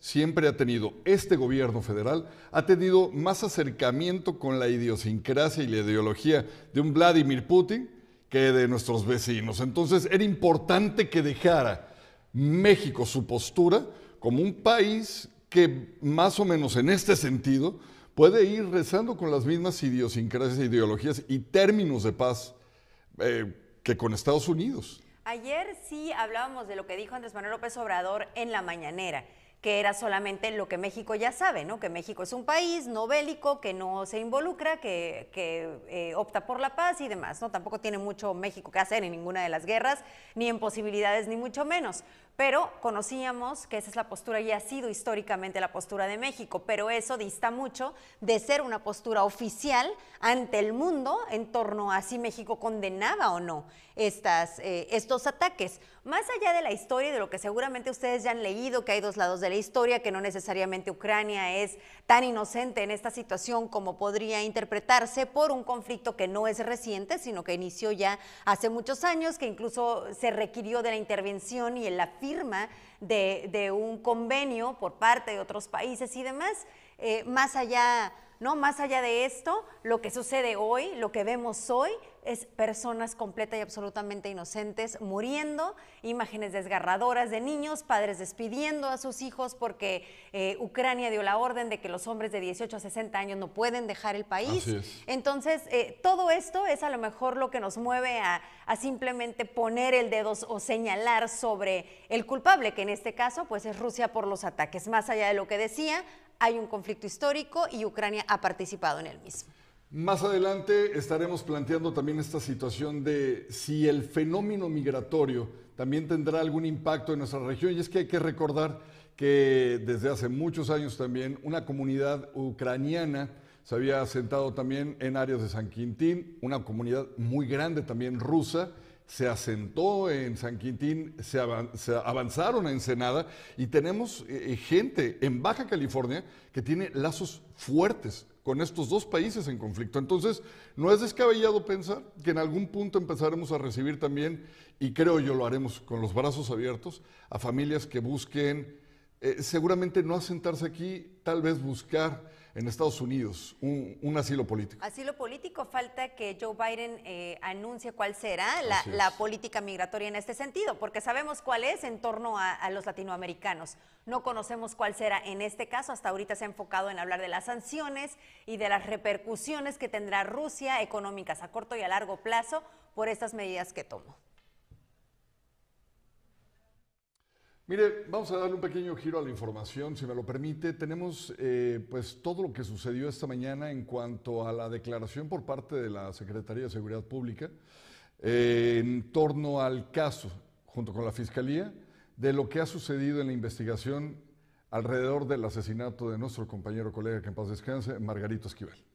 siempre ha tenido este gobierno federal, ha tenido más acercamiento con la idiosincrasia y la ideología de un Vladimir Putin que de nuestros vecinos. Entonces era importante que dejara México su postura como un país que más o menos en este sentido puede ir rezando con las mismas idiosincrasias, ideologías y términos de paz eh, que con Estados Unidos. Ayer sí hablábamos de lo que dijo Andrés Manuel López Obrador en la mañanera que era solamente lo que México ya sabe, ¿no? Que México es un país no bélico, que no se involucra, que, eh, opta por la paz y demás, ¿no? Tampoco tiene mucho México que hacer en ninguna de las guerras, ni en posibilidades, ni mucho menos pero conocíamos que esa es la postura y ha sido históricamente la postura de México, pero eso dista mucho de ser una postura oficial ante el mundo en torno a si México condenaba o no estas, eh, estos ataques. Más allá de la historia y de lo que seguramente ustedes ya han leído, que hay dos lados de la historia, que no necesariamente Ucrania es tan inocente en esta situación como podría interpretarse por un conflicto que no es reciente, sino que inició ya hace muchos años, que incluso se requirió de la intervención y en la de, un convenio por parte de otros países y demás. Eh, más allá, ¿no? Más allá de esto, lo que sucede hoy, lo que vemos hoy, es personas completa y absolutamente inocentes muriendo, imágenes desgarradoras de niños, padres despidiendo a sus hijos porque eh, Ucrania dio la orden de que los hombres de 18 a 60 años no pueden dejar el país. Entonces, eh, todo esto es a lo mejor lo que nos mueve a, a, simplemente poner el dedo o señalar sobre el culpable, que en este caso pues es Rusia por los ataques. Más allá de lo que decía, hay un conflicto histórico y Ucrania ha participado en el mismo. Más adelante estaremos planteando también esta situación de si el fenómeno migratorio también tendrá algún impacto en nuestra región. Y es que hay que recordar que desde hace muchos años también una comunidad ucraniana se había asentado también en áreas de San Quintín, una comunidad muy grande también rusa, se asentó en San Quintín, se, avanzaron a Ensenada y tenemos eh, gente en Baja California que tiene lazos fuertes con estos dos países en conflicto. Entonces, no es descabellado pensar que en algún punto empezaremos a recibir también, y creo yo lo haremos con los brazos abiertos, a familias que busquen, eh, seguramente no asentarse aquí, tal vez buscar en Estados Unidos, un, asilo político. Asilo político, falta que Joe Biden eh, anuncie cuál será la, política migratoria en este sentido, porque sabemos cuál es en torno a, los latinoamericanos. No conocemos cuál será en este caso, hasta ahorita se ha enfocado en hablar de las sanciones y de las repercusiones que tendrá Rusia económicas a corto y a largo plazo por estas medidas que tomó. Mire, vamos a darle un pequeño giro a la información, si me lo permite. Tenemos eh, pues todo lo que sucedió esta mañana en cuanto a la declaración por parte de la Secretaría de Seguridad Pública eh, en torno al caso, junto con la Fiscalía, de lo que ha sucedido en la investigación alrededor del asesinato de nuestro compañero colega que en paz descanse, Margarito Esquivel.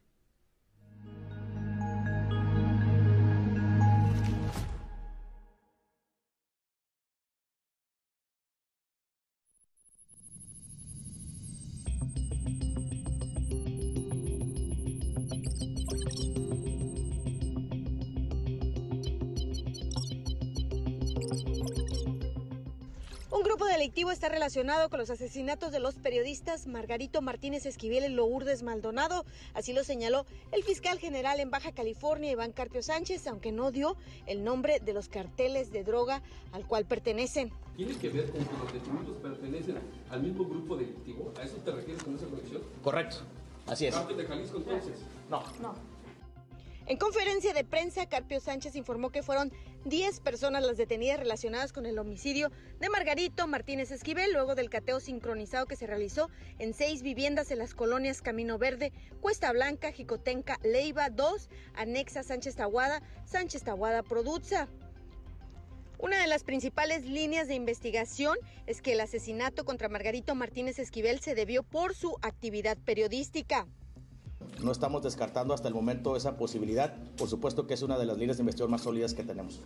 Está relacionado con los asesinatos de los periodistas Margarito Martínez Esquivel y Lourdes Maldonado. Así lo señaló el fiscal general en Baja California, Iván Carpio Sánchez, aunque no dio el nombre de los carteles de droga al cual pertenecen. ¿Tiene que ver con que los detenidos pertenecen al mismo grupo delictivo? ¿A eso te refieres con esa conexión? Correcto, así es. de Jalisco entonces? No. No. En conferencia de prensa, Carpio Sánchez informó que fueron 10 personas las detenidas relacionadas con el homicidio de Margarito Martínez Esquivel luego del cateo sincronizado que se realizó en seis viviendas en las colonias Camino Verde, Cuesta Blanca, Jicotenca, Leiva 2, Anexa Sánchez Tahuada, Sánchez Tahuada Produza. Una de las principales líneas de investigación es que el asesinato contra Margarito Martínez Esquivel se debió por su actividad periodística. No estamos descartando hasta el momento esa posibilidad. Por supuesto que es una de las líneas de investigación más sólidas que tenemos.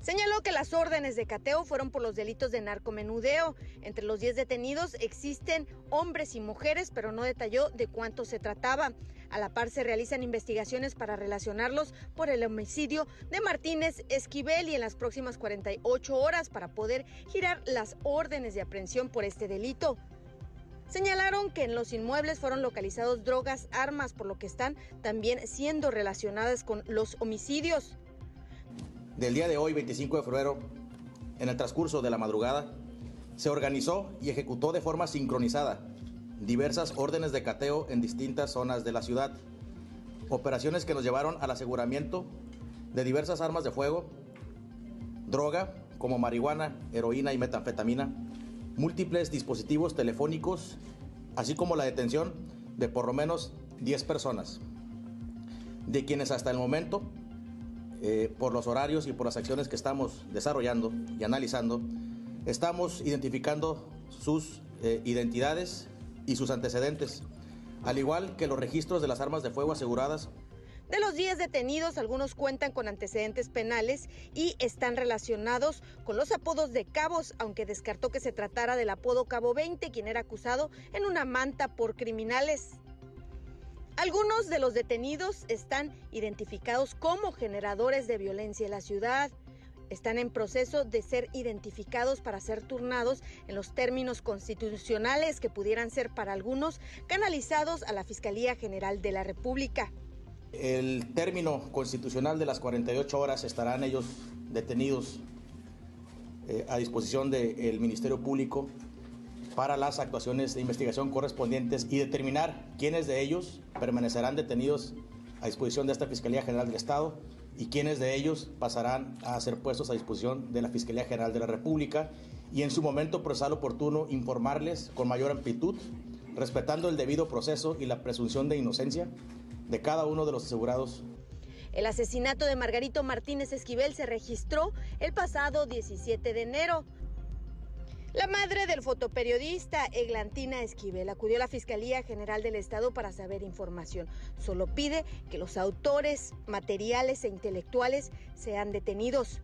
Señaló que las órdenes de cateo fueron por los delitos de narcomenudeo. Entre los 10 detenidos existen hombres y mujeres, pero no detalló de cuánto se trataba. A la par se realizan investigaciones para relacionarlos por el homicidio de Martínez Esquivel y en las próximas 48 horas para poder girar las órdenes de aprehensión por este delito. Señalaron que en los inmuebles fueron localizados drogas, armas, por lo que están también siendo relacionadas con los homicidios. Del día de hoy, 25 de febrero, en el transcurso de la madrugada, se organizó y ejecutó de forma sincronizada diversas órdenes de cateo en distintas zonas de la ciudad. Operaciones que nos llevaron al aseguramiento de diversas armas de fuego, droga como marihuana, heroína y metanfetamina, múltiples dispositivos telefónicos, así como la detención de por lo menos 10 personas, de quienes hasta el momento, eh, por los horarios y por las acciones que estamos desarrollando y analizando, estamos identificando sus eh, identidades y sus antecedentes, al igual que los registros de las armas de fuego aseguradas de los 10 detenidos, algunos cuentan con antecedentes penales y están relacionados con los apodos de cabos, aunque descartó que se tratara del apodo Cabo 20, quien era acusado en una manta por criminales. Algunos de los detenidos están identificados como generadores de violencia en la ciudad. Están en proceso de ser identificados para ser turnados en los términos constitucionales que pudieran ser para algunos canalizados a la Fiscalía General de la República. El término constitucional de las 48 horas estarán ellos detenidos eh, a disposición del Ministerio Público para las actuaciones de investigación correspondientes y determinar quiénes de ellos permanecerán detenidos a disposición de esta Fiscalía General del Estado y quiénes de ellos pasarán a ser puestos a disposición de la Fiscalía General de la República y en su momento procesal oportuno informarles con mayor amplitud, respetando el debido proceso y la presunción de inocencia de cada uno de los asegurados. El asesinato de Margarito Martínez Esquivel se registró el pasado 17 de enero. La madre del fotoperiodista Eglantina Esquivel acudió a la Fiscalía General del Estado para saber información. Solo pide que los autores materiales e intelectuales sean detenidos.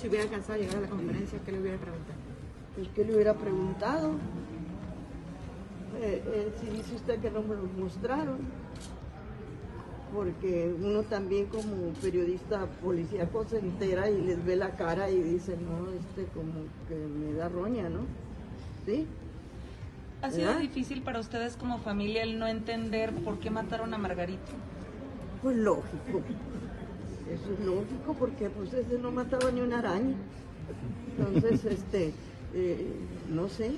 Si hubiera alcanzado a llegar a la conferencia, ¿qué le hubiera preguntado? ¿qué le hubiera preguntado? Eh, eh, si dice usted que no me lo mostraron, porque uno también como periodista policíaco se entera y les ve la cara y dice, no, este como que me da roña, ¿no? ¿Sí? ¿Ha sido difícil para ustedes como familia el no entender por qué mataron a Margarito? Pues lógico. Eso es lógico porque pues ese no mataba ni una araña. Entonces, este, eh, no sé,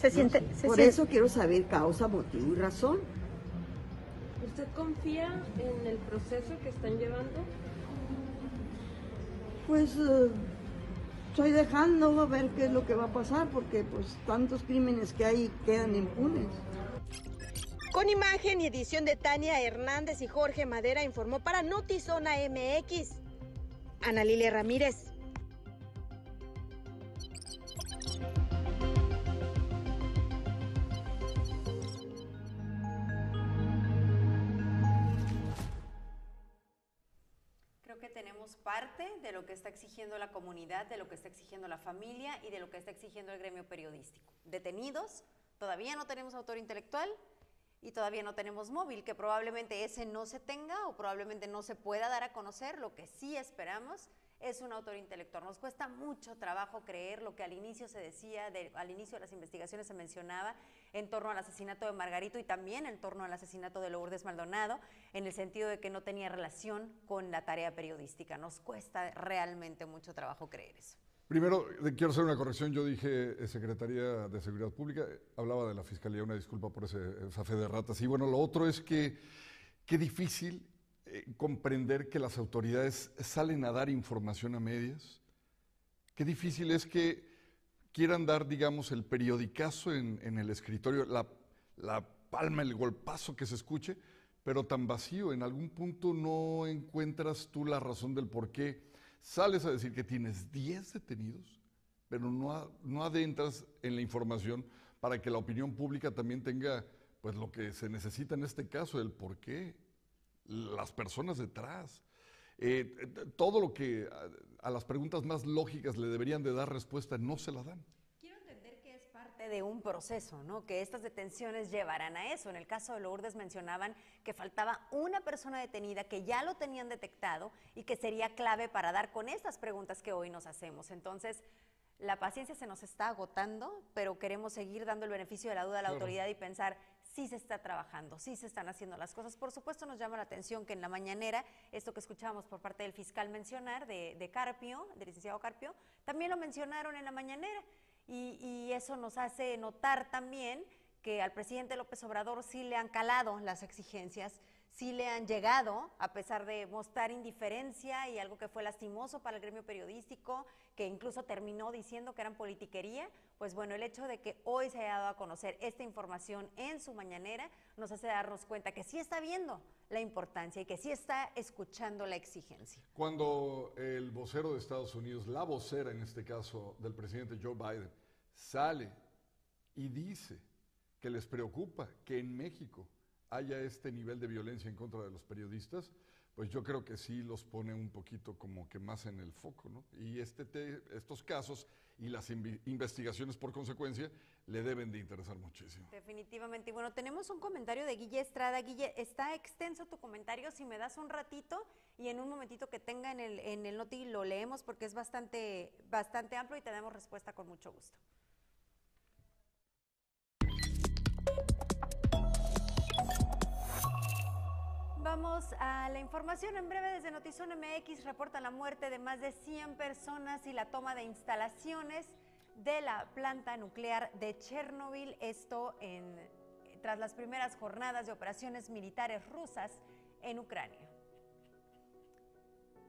se siente, Por eso quiero saber causa, motivo y razón. ¿Usted confía en el proceso que están llevando? Pues eh, estoy dejando a ver qué es lo que va a pasar porque pues tantos crímenes que hay quedan impunes. Con imagen y edición de Tania Hernández y Jorge Madera informó para Notizona MX. Ana Lilia Ramírez. Exigiendo la comunidad, de lo que está exigiendo la familia y de lo que está exigiendo el gremio periodístico. Detenidos, todavía no tenemos autor intelectual y todavía no tenemos móvil, que probablemente ese no se tenga o probablemente no se pueda dar a conocer. Lo que sí esperamos es un autor intelectual. Nos cuesta mucho trabajo creer lo que al inicio se decía, al inicio de las investigaciones se mencionaba en torno al asesinato de Margarito y también en torno al asesinato de Lourdes Maldonado, en el sentido de que no tenía relación con la tarea periodística. Nos cuesta realmente mucho trabajo creer eso. Primero, quiero hacer una corrección. Yo dije eh, Secretaría de Seguridad Pública, hablaba de la Fiscalía, una disculpa por ese, esa fe de ratas. Y bueno, lo otro es que qué difícil eh, comprender que las autoridades salen a dar información a medias. Qué difícil es que quieran dar, digamos, el periodicazo en, el escritorio, la, la, palma, el golpazo que se escuche, pero tan vacío. En algún punto no encuentras tú la razón del por qué sales a decir que tienes 10 detenidos, pero no, no adentras en la información para que la opinión pública también tenga pues lo que se necesita en este caso, el por qué las personas detrás. Eh, todo lo que a, las preguntas más lógicas le deberían de dar respuesta no se la dan. Quiero entender que es parte de un proceso, ¿no? Que estas detenciones llevarán a eso. En el caso de Lourdes mencionaban que faltaba una persona detenida que ya lo tenían detectado y que sería clave para dar con estas preguntas que hoy nos hacemos. Entonces, la paciencia se nos está agotando, pero queremos seguir dando el beneficio de la duda a la autoridad y pensar si se está trabajando, si se están haciendo las cosas. Por supuesto, nos llama la atención que en la mañanera, esto que escuchábamos por parte del fiscal mencionar, de, Carpio, del licenciado Carpio, también lo mencionaron en la mañanera. y eso nos hace notar también que al presidente López Obrador sí le han calado las exigencias sí le han llegado, a pesar de mostrar indiferencia y algo que fue lastimoso para el gremio periodístico, que incluso terminó diciendo que eran politiquería, pues bueno, el hecho de que hoy se haya dado a conocer esta información en su mañanera nos hace darnos cuenta que sí está viendo la importancia y que sí está escuchando la exigencia. Cuando el vocero de Estados Unidos, la vocera en este caso del presidente Joe Biden, sale y dice que les preocupa que en México haya este nivel de violencia en contra de los periodistas, pues yo creo que sí los pone un poquito como que más en el foco, ¿no? Y este estos casos y las investigaciones por consecuencia le deben de interesar muchísimo. Definitivamente. Y bueno, tenemos un comentario de Guille Estrada. Guille, está extenso tu comentario, si me das un ratito y en un momentito que tenga en el, en el noti lo leemos porque es bastante, bastante amplio y te damos respuesta con mucho gusto. Vamos a la información en breve desde Notizón MX. Reporta la muerte de más de 100 personas y la toma de instalaciones de la planta nuclear de Chernobyl. Esto en, tras las primeras jornadas de operaciones militares rusas en Ucrania.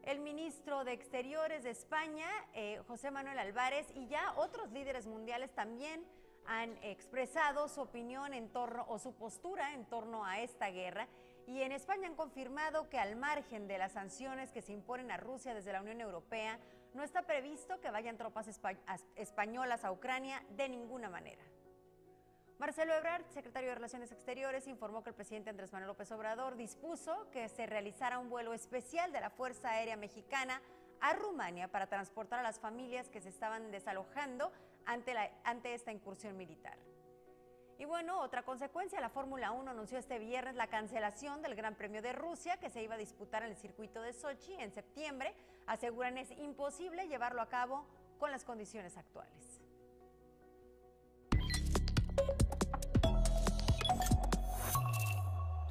El ministro de Exteriores de España, eh, José Manuel Álvarez, y ya otros líderes mundiales también han expresado su opinión en torno o su postura en torno a esta guerra y en España han confirmado que al margen de las sanciones que se imponen a Rusia desde la Unión Europea, no está previsto que vayan tropas españolas a Ucrania de ninguna manera. Marcelo Ebrard, secretario de Relaciones Exteriores, informó que el presidente Andrés Manuel López Obrador dispuso que se realizara un vuelo especial de la Fuerza Aérea Mexicana a Rumania para transportar a las familias que se estaban desalojando ante, ante esta incursión militar. Y bueno, otra consecuencia, la Fórmula 1 anunció este viernes la cancelación del Gran Premio de Rusia que se iba a disputar en el circuito de Sochi en septiembre. Aseguran es imposible llevarlo a cabo con las condiciones actuales.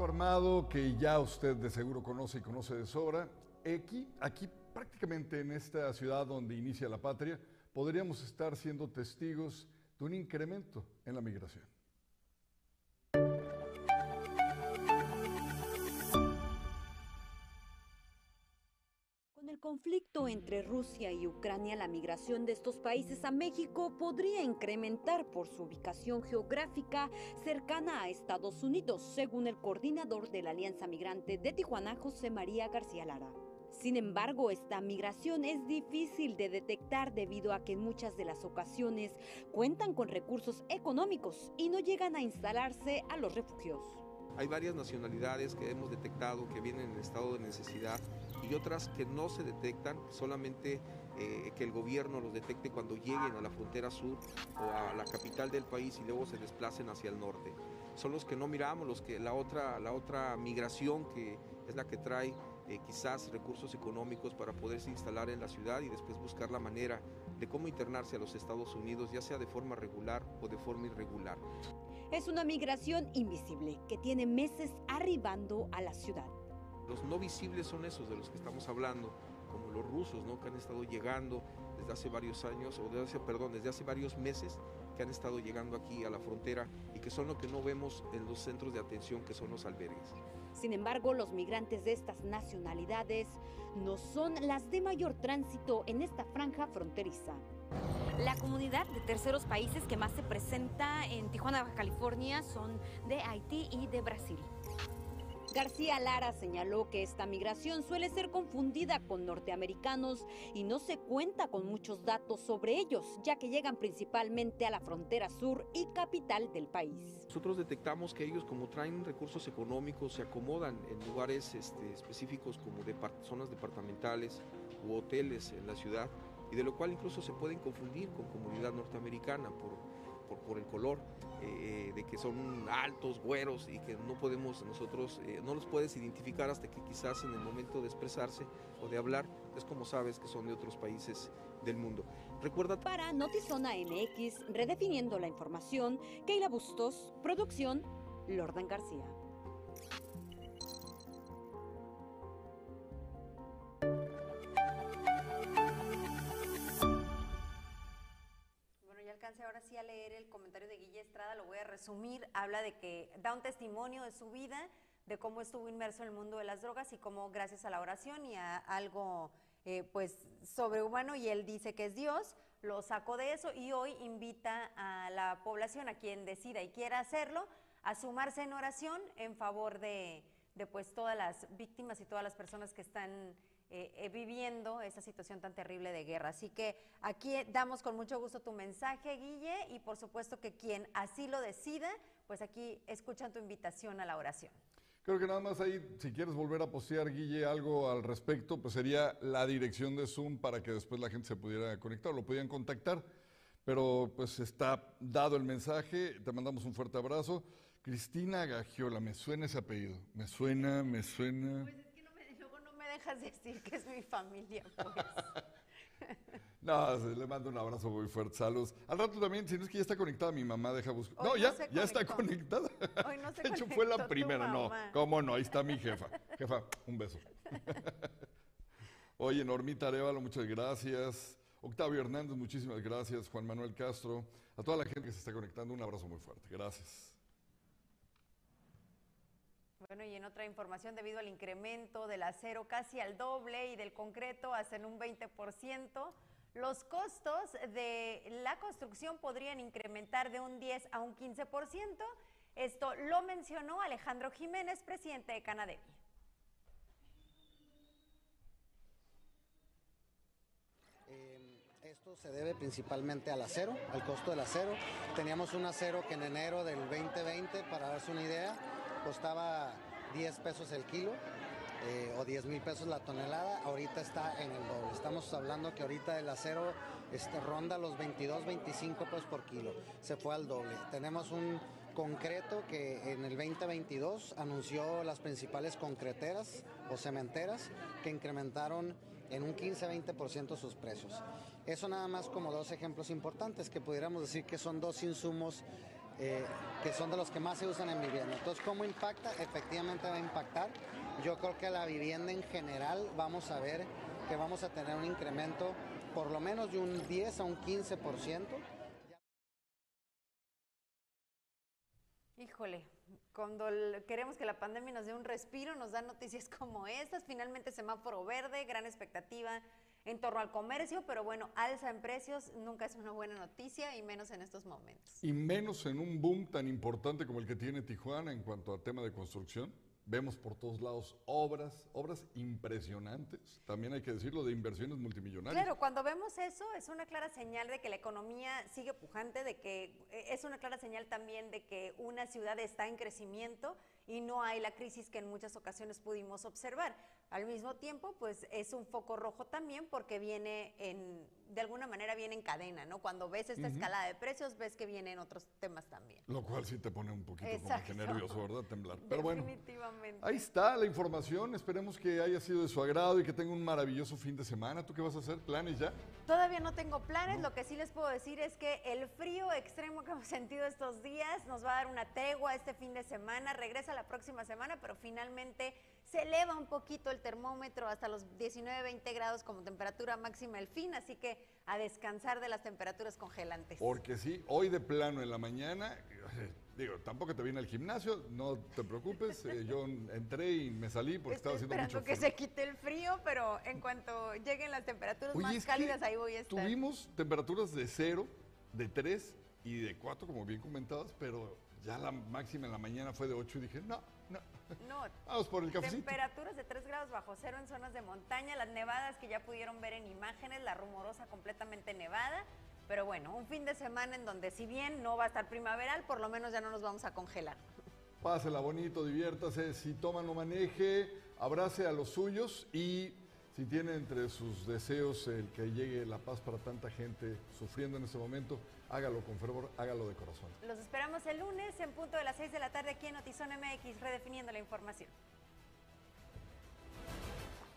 Armado que ya usted de seguro conoce y conoce de sobra, aquí, aquí prácticamente en esta ciudad donde inicia la patria, podríamos estar siendo testigos de un incremento en la migración. Conflicto entre Rusia y Ucrania, la migración de estos países a México podría incrementar por su ubicación geográfica cercana a Estados Unidos, según el coordinador de la Alianza Migrante de Tijuana, José María García Lara. Sin embargo, esta migración es difícil de detectar debido a que en muchas de las ocasiones cuentan con recursos económicos y no llegan a instalarse a los refugios. Hay varias nacionalidades que hemos detectado que vienen en estado de necesidad y otras que no se detectan, solamente eh, que el gobierno los detecte cuando lleguen a la frontera sur o a la capital del país y luego se desplacen hacia el norte. Son los que no miramos, los que la otra, la otra migración que es la que trae eh, quizás recursos económicos para poderse instalar en la ciudad y después buscar la manera de cómo internarse a los Estados Unidos, ya sea de forma regular o de forma irregular. Es una migración invisible que tiene meses arribando a la ciudad. Los no visibles son esos de los que estamos hablando, como los rusos, ¿no? que han estado llegando desde hace varios años, o desde hace, perdón, desde hace varios meses, que han estado llegando aquí a la frontera y que son lo que no vemos en los centros de atención, que son los albergues. Sin embargo, los migrantes de estas nacionalidades no son las de mayor tránsito en esta franja fronteriza. La comunidad de terceros países que más se presenta en Tijuana, Baja California, son de Haití y de Brasil. García Lara señaló que esta migración suele ser confundida con norteamericanos y no se cuenta con muchos datos sobre ellos, ya que llegan principalmente a la frontera sur y capital del país. Nosotros detectamos que ellos como traen recursos económicos se acomodan en lugares este, específicos como de zonas departamentales u hoteles en la ciudad y de lo cual incluso se pueden confundir con comunidad norteamericana por, por, el color, eh, de que son altos, güeros y que no podemos nosotros, eh, no los puedes identificar hasta que quizás en el momento de expresarse o de hablar es como sabes que son de otros países del mundo. Recuerda. Para Notizona MX, redefiniendo la información, Keila Bustos, producción, Lordan García. Resumir. Habla de que da un testimonio de su vida, de cómo estuvo inmerso en el mundo de las drogas y cómo gracias a la oración y a algo eh, pues sobrehumano y él dice que es Dios, lo sacó de eso y hoy invita a la población, a quien decida y quiera hacerlo, a sumarse en oración en favor de, de pues todas las víctimas y todas las personas que están eh, eh, viviendo esa situación tan terrible de guerra. Así que aquí damos con mucho gusto tu mensaje, Guille, y por supuesto que quien así lo decida, pues aquí escuchan tu invitación a la oración. Creo que nada más ahí, si quieres volver a postear, Guille, algo al respecto, pues sería la dirección de Zoom para que después la gente se pudiera conectar, lo pudieran contactar. Pero pues está dado el mensaje, te mandamos un fuerte abrazo. Cristina Gagiola, me suena ese apellido, me suena, me suena. Pues es que no me, luego no me dejas decir que es mi familia, pues. No, le mando un abrazo muy fuerte, saludos. Al rato también, si no es que ya está conectada mi mamá, deja buscar. No, no ya, ya está conectada. Hoy no se De hecho, fue la primera, no. ¿Cómo no? Ahí está mi jefa. Jefa, un beso. Oye, Normita Arevalo, muchas gracias. Octavio Hernández, muchísimas gracias. Juan Manuel Castro. A toda la gente que se está conectando, un abrazo muy fuerte. Gracias. Bueno, y en otra información, debido al incremento del acero casi al doble y del concreto hasta en un 20%, los costos de la construcción podrían incrementar de un 10 a un 15%. Esto lo mencionó Alejandro Jiménez, presidente de Canadevi. Eh, Esto se debe principalmente al acero, al costo del acero. Teníamos un acero que en enero del 2020, para darse una idea, costaba 10 pesos el kilo eh, o 10 mil pesos la tonelada. Ahorita está en el doble. Estamos hablando que ahorita el acero este, ronda los 22, 25 pesos por kilo. Se fue al doble. Tenemos un concreto que en el 2022 anunció las principales concreteras o cementeras que incrementaron en un 15-20% sus precios. Eso nada más como dos ejemplos importantes que pudiéramos decir que son dos insumos eh, que son de los que más se usan en vivienda. Entonces, ¿cómo impacta? Efectivamente va a impactar. Yo creo que la vivienda en general vamos a ver que vamos a tener un incremento por lo menos de un 10 a un 15%. Híjole, cuando queremos que la pandemia nos dé un respiro, nos dan noticias como estas. Finalmente semáforo verde, gran expectativa en torno al comercio, pero bueno, alza en precios nunca es una buena noticia y menos en estos momentos. Y menos en un boom tan importante como el que tiene Tijuana en cuanto a tema de construcción. Vemos por todos lados obras, obras impresionantes. También hay que decirlo de inversiones multimillonarias. Claro, cuando vemos eso es una clara señal de que la economía sigue pujante, de que eh, es una clara señal también de que una ciudad está en crecimiento y no hay la crisis que en muchas ocasiones pudimos observar. Al mismo tiempo, pues es un foco rojo también porque viene en, de alguna manera viene en cadena, ¿no? Cuando ves esta escalada de precios, ves que vienen otros temas también. Lo cual sí te pone un poquito como Exacto. que nervioso, ¿verdad? Temblar. Pero bueno, Definitivamente. ahí está la información. Esperemos que haya sido de su agrado y que tenga un maravilloso fin de semana. ¿Tú qué vas a hacer? ¿Planes ya? Todavía no tengo planes, lo que sí les puedo decir es que el frío extremo que hemos sentido estos días nos va a dar una tregua este fin de semana, regresa la próxima semana, pero finalmente se eleva un poquito el termómetro hasta los 19, 20 grados como temperatura máxima el fin, así que a descansar de las temperaturas congelantes. Porque sí, hoy de plano en la mañana, digo, tampoco te vine al gimnasio, no te preocupes, eh, yo entré y me salí porque Estoy estaba haciendo mucho que frío. se quite el frío, pero en cuanto lleguen las temperaturas Oye, más que cálidas, ahí voy a estar. Tuvimos temperaturas de cero, de tres y de cuatro, como bien comentadas, pero ya la máxima en la mañana fue de ocho y dije, no, no. No, Vamos por el cafecito. Temperaturas de 3 grados bajo cero en zonas de montaña, las nevadas que ya pudieron ver en imágenes, la rumorosa completamente nevada. Pero bueno, un fin de semana en donde si bien no va a estar primaveral, por lo menos ya no nos vamos a congelar. Pásela bonito, diviértase, si toma no maneje, abrace a los suyos y si tiene entre sus deseos el que llegue la paz para tanta gente sufriendo en este momento, hágalo con fervor, hágalo de corazón. Los esperamos el lunes en punto de las 6 de la tarde aquí en Notizón MX, redefiniendo la información.